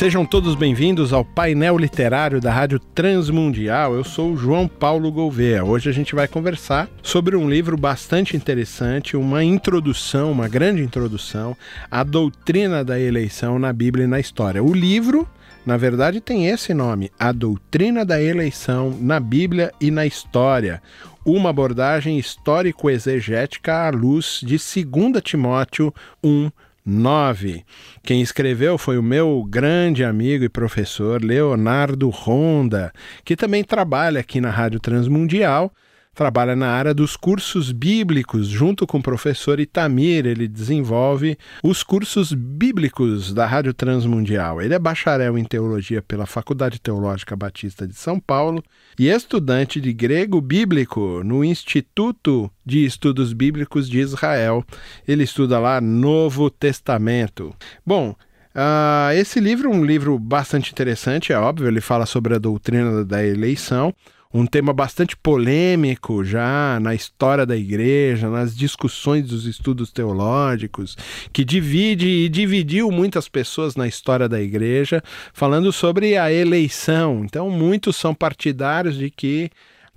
Sejam todos bem-vindos ao painel literário da Rádio Transmundial. Eu sou o João Paulo Gouveia. Hoje a gente vai conversar sobre um livro bastante interessante, uma introdução, uma grande introdução à doutrina da eleição na Bíblia e na história. O livro, na verdade, tem esse nome: A Doutrina da Eleição na Bíblia e na História. Uma abordagem histórico-exegética à luz de 2 Timóteo 1, 9. Quem escreveu foi o meu grande amigo e professor Leonardo Ronda, que também trabalha aqui na Rádio Transmundial trabalha na área dos cursos bíblicos. Junto com o professor Itamir, ele desenvolve os cursos bíblicos da Rádio Transmundial. Ele é bacharel em teologia pela Faculdade Teológica Batista de São Paulo e estudante de grego bíblico no Instituto de Estudos Bíblicos de Israel. Ele estuda lá Novo Testamento. Bom, Uh, esse livro é um livro bastante interessante, é óbvio, ele fala sobre a doutrina da eleição um tema bastante polêmico já na história da igreja, nas discussões dos estudos teológicos, que divide e dividiu muitas pessoas na história da igreja, falando sobre a eleição. Então, muitos são partidários de que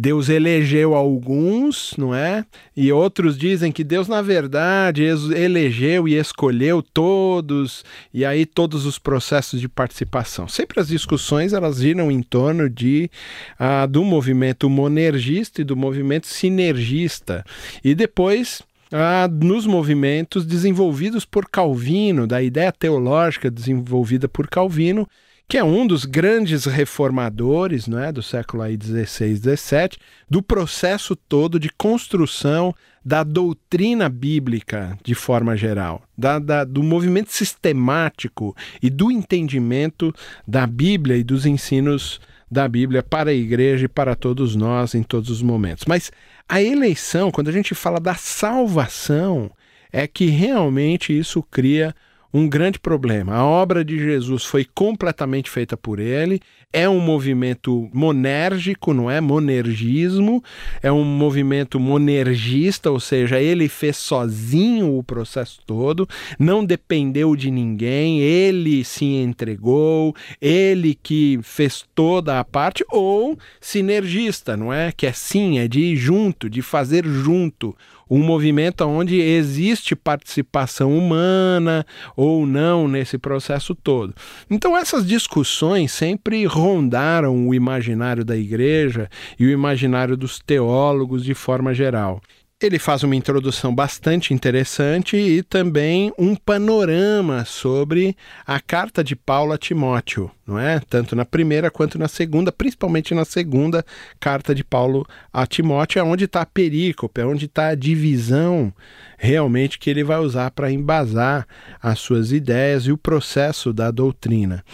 Deus elegeu alguns, não é? E outros dizem que Deus, na verdade, elegeu e escolheu todos, e aí todos os processos de participação. Sempre as discussões elas giram em torno de ah, do movimento monergista e do movimento sinergista. E depois ah, nos movimentos desenvolvidos por Calvino, da ideia teológica desenvolvida por Calvino, que é um dos grandes reformadores né, do século XVI e XVII, do processo todo de construção da doutrina bíblica de forma geral, da, da, do movimento sistemático e do entendimento da Bíblia e dos ensinos da Bíblia para a igreja e para todos nós em todos os momentos. Mas a eleição, quando a gente fala da salvação, é que realmente isso cria um grande problema. A obra de Jesus foi completamente feita por ele, é um movimento monérgico, não é? Monergismo, é um movimento monergista, ou seja, ele fez sozinho o processo todo, não dependeu de ninguém, ele se entregou, ele que fez toda a parte, ou sinergista, não é? Que é sim, é de ir junto, de fazer junto um movimento onde existe participação humana ou não nesse processo todo. Então essas discussões sempre rondaram o imaginário da igreja e o imaginário dos teólogos de forma geral. Ele faz uma introdução bastante interessante e também um panorama sobre a carta de Paulo a Timóteo, não é? Tanto na primeira quanto na segunda, principalmente na segunda carta de Paulo a Timóteo, é onde está a perícope, é onde está a divisão realmente que ele vai usar para embasar as suas ideias e o processo da doutrina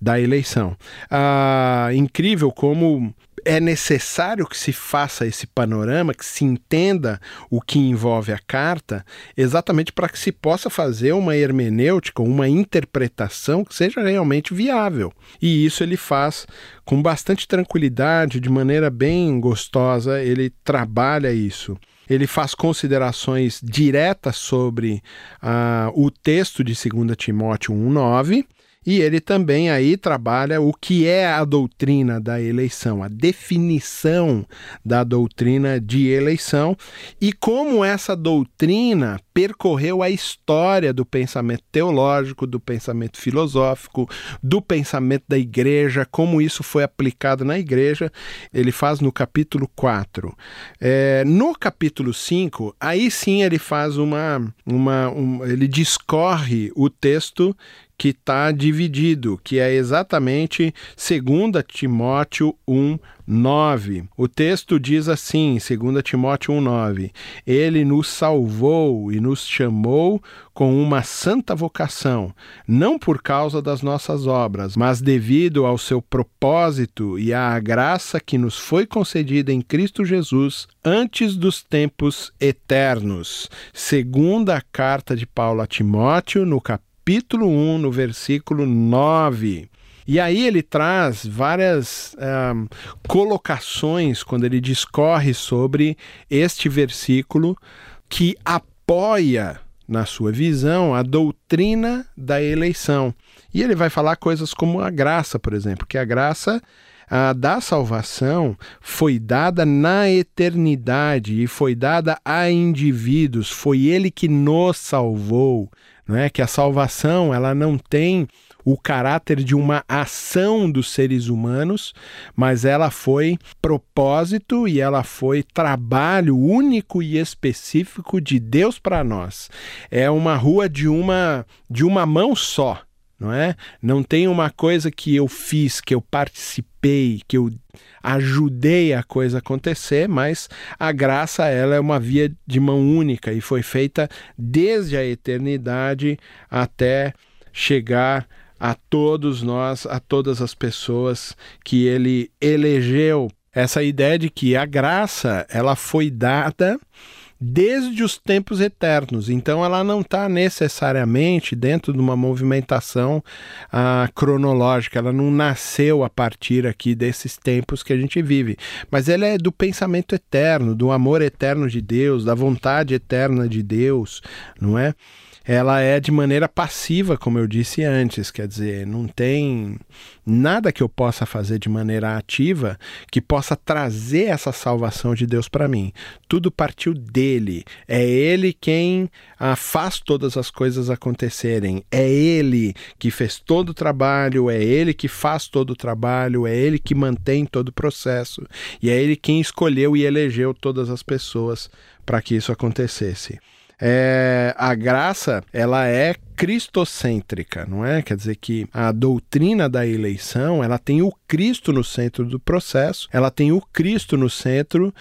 da eleição. Ah, incrível como é necessário que se faça esse panorama, que se entenda o que envolve a carta, exatamente para que se possa fazer uma hermenêutica, uma interpretação que seja realmente viável. E isso ele faz com bastante tranquilidade, de maneira bem gostosa, ele trabalha isso ele faz considerações diretas sobre uh, o texto de 2 Timóteo 1,9 E ele também aí trabalha o que é a doutrina da eleição, a definição da doutrina de eleição e como essa doutrina percorreu a história do pensamento teológico, do pensamento filosófico, do pensamento da igreja, como isso foi aplicado na igreja. Ele faz no capítulo 4. É, no capítulo 5, aí sim ele faz uma. uma um, ele discorre o texto que está dividido, que é exatamente 2 Timóteo 1, 9. O texto diz assim, 2 Timóteo 1, 9: Ele nos salvou e nos chamou com uma santa vocação, não por causa das nossas obras, mas devido ao seu propósito e à graça que nos foi concedida em Cristo Jesus antes dos tempos eternos. Segunda carta de Paulo a Timóteo, no capítulo capítulo 1, no versículo 9. E aí ele traz várias um, colocações quando ele discorre sobre este versículo que apoia, na sua visão, a doutrina da eleição. E ele vai falar coisas como a graça, por exemplo, que a graça a da salvação foi dada na eternidade e foi dada a indivíduos, foi ele que nos salvou não é? Que a salvação ela não tem o caráter de uma ação dos seres humanos, mas ela foi propósito e ela foi trabalho único e específico de Deus para nós. É uma rua de uma de uma mão só não é? Não tem uma coisa que eu fiz, que eu participei, que eu ajudei a coisa acontecer, mas a graça ela é uma via de mão única e foi feita desde a eternidade até chegar a todos nós, a todas as pessoas que ele elegeu. Essa ideia de que a graça ela foi dada desde os tempos eternos. Então, ela não está necessariamente dentro de uma movimentação ah, cronológica, ela não nasceu a partir aqui desses tempos que a gente vive, mas ela é do pensamento eterno, do amor eterno de Deus, da vontade eterna de Deus, não é? Ela é de maneira passiva, como eu disse antes, quer dizer, não tem nada que eu possa fazer de maneira ativa que possa trazer essa salvação de Deus para mim. Tudo partiu dele. É ele quem ah, faz todas as coisas acontecerem. É ele que fez todo o trabalho, é ele que faz todo o trabalho, é ele que mantém todo o processo e é ele quem escolheu e elegeu todas as pessoas para que isso acontecesse é, a graça ela é cristocêntrica, não é? Quer dizer que a doutrina da eleição ela tem o Cristo no centro do processo, ela tem o Cristo no centro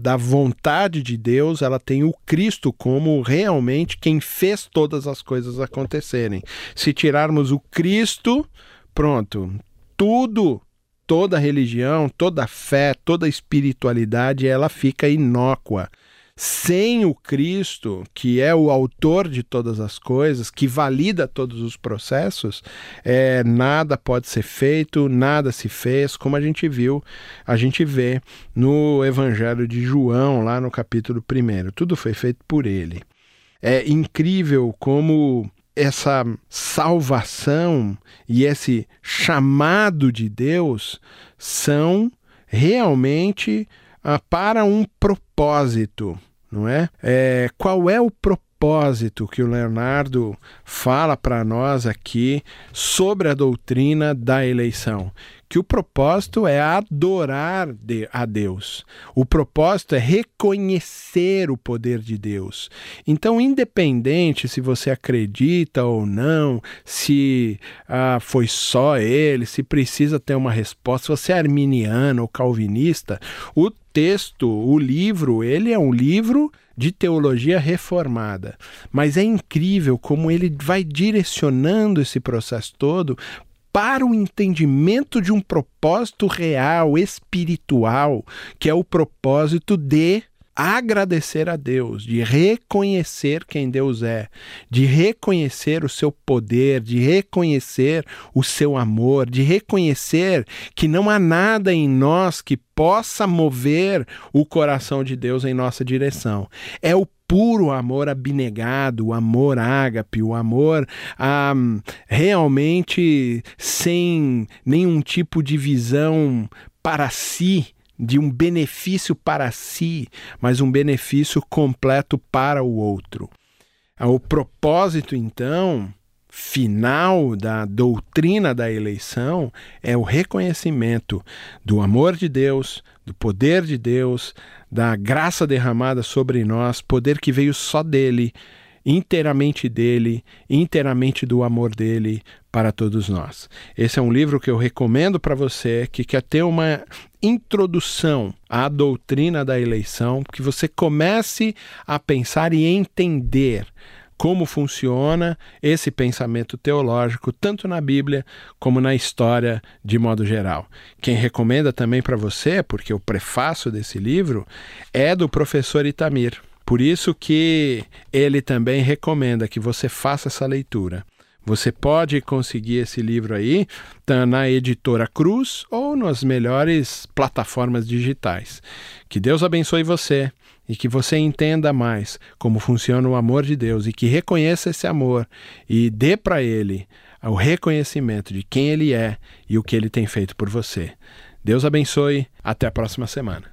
da vontade de Deus, ela tem o Cristo como realmente quem fez todas as coisas acontecerem. Se tirarmos o Cristo, pronto, tudo toda religião, toda fé, toda espiritualidade, ela fica inócua. Sem o Cristo, que é o autor de todas as coisas, que valida todos os processos, é, nada pode ser feito, nada se fez, como a gente viu, a gente vê no Evangelho de João, lá no capítulo 1. Tudo foi feito por ele. É incrível como essa salvação e esse chamado de Deus são realmente para um propósito, não é? é? Qual é o propósito que o Leonardo fala para nós aqui sobre a doutrina da eleição? que o propósito é adorar a Deus. O propósito é reconhecer o poder de Deus. Então, independente se você acredita ou não, se ah, foi só ele, se precisa ter uma resposta, se você é arminiano ou calvinista, o texto, o livro, ele é um livro de teologia reformada. Mas é incrível como ele vai direcionando esse processo todo para o entendimento de um propósito real, espiritual, que é o propósito de agradecer a Deus, de reconhecer quem Deus é, de reconhecer o seu poder, de reconhecer o seu amor, de reconhecer que não há nada em nós que possa mover o coração de Deus em nossa direção. É o puro amor abnegado, o amor ágape, o amor ah, realmente sem nenhum tipo de visão para si, de um benefício para si, mas um benefício completo para o outro. O propósito, então, final da doutrina da eleição é o reconhecimento do amor de Deus, do poder de Deus, da graça derramada sobre nós, poder que veio só dele, inteiramente dele, inteiramente do amor dele para todos nós. Esse é um livro que eu recomendo para você que quer ter uma introdução à doutrina da eleição, que você comece a pensar e entender como funciona esse pensamento teológico, tanto na Bíblia como na história de modo geral. Quem recomenda também para você, porque o prefácio desse livro é do professor Itamir. Por isso que ele também recomenda que você faça essa leitura. Você pode conseguir esse livro aí tá na editora Cruz ou nas melhores plataformas digitais. Que Deus abençoe você e que você entenda mais como funciona o amor de Deus e que reconheça esse amor e dê para ele o reconhecimento de quem ele é e o que ele tem feito por você. Deus abençoe. Até a próxima semana.